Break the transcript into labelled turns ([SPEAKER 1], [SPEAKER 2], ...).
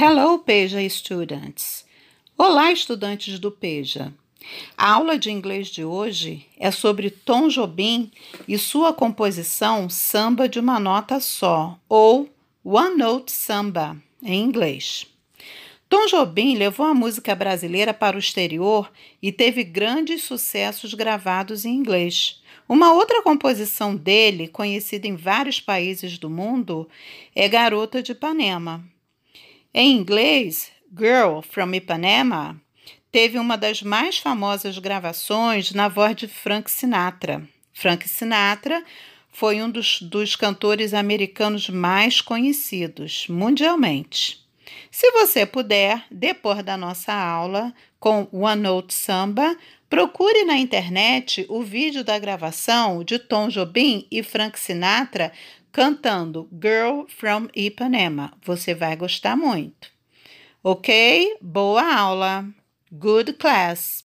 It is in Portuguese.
[SPEAKER 1] Hello, Peja students! Olá, estudantes do Peja! A aula de inglês de hoje é sobre Tom Jobim e sua composição Samba de uma Nota Só, ou One Note Samba, em inglês. Tom Jobim levou a música brasileira para o exterior e teve grandes sucessos gravados em inglês. Uma outra composição dele, conhecida em vários países do mundo, é Garota de Ipanema. Em inglês, Girl from Ipanema teve uma das mais famosas gravações na voz de Frank Sinatra. Frank Sinatra foi um dos, dos cantores americanos mais conhecidos mundialmente. Se você puder, depois da nossa aula com One Note Samba, procure na internet o vídeo da gravação de Tom Jobim e Frank Sinatra cantando Girl from Ipanema. Você vai gostar muito. Ok? Boa aula! Good class!